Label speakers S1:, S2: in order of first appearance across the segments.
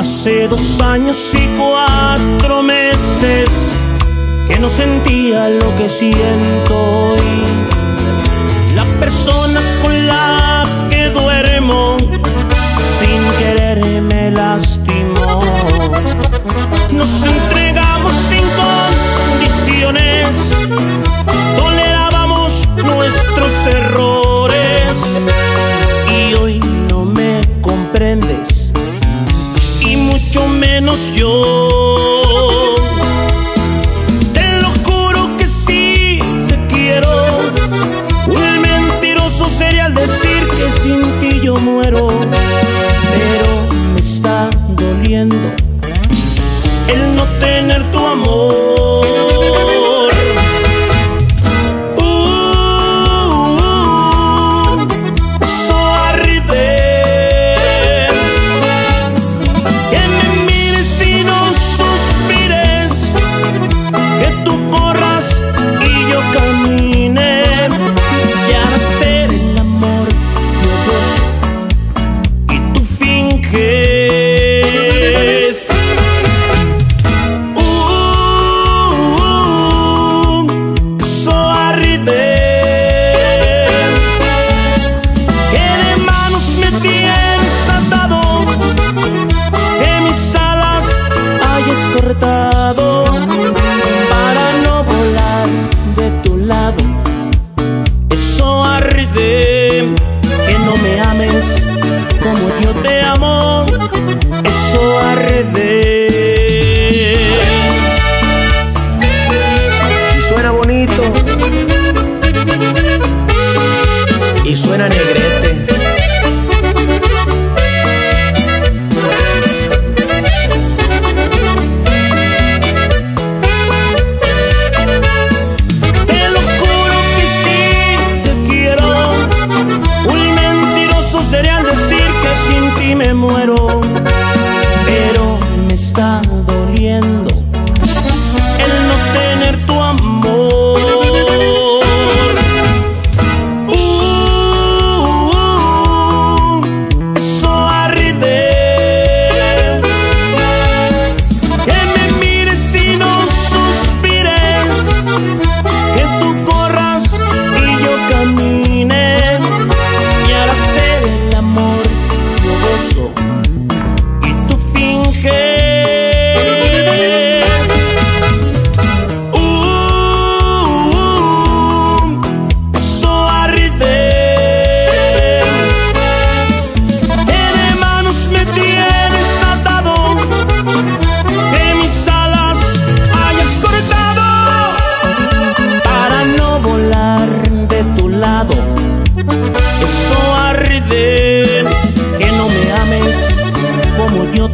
S1: Hace dos años y cuatro meses que no sentía lo que siento hoy. La persona con la que duermo sin querer me lastimó. Nos entregamos sin condiciones, tolerábamos nuestros errores y hoy no me comprendes menos yo. Te lo juro que sí te quiero. El mentiroso sería al decir que sin ti yo muero. Pero me está doliendo el no tener tu amor.
S2: y suena negrete.
S1: Te lo juro que sí te quiero. Un mentiroso sería decir que sin ti me muero. Pero me está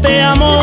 S1: te amo.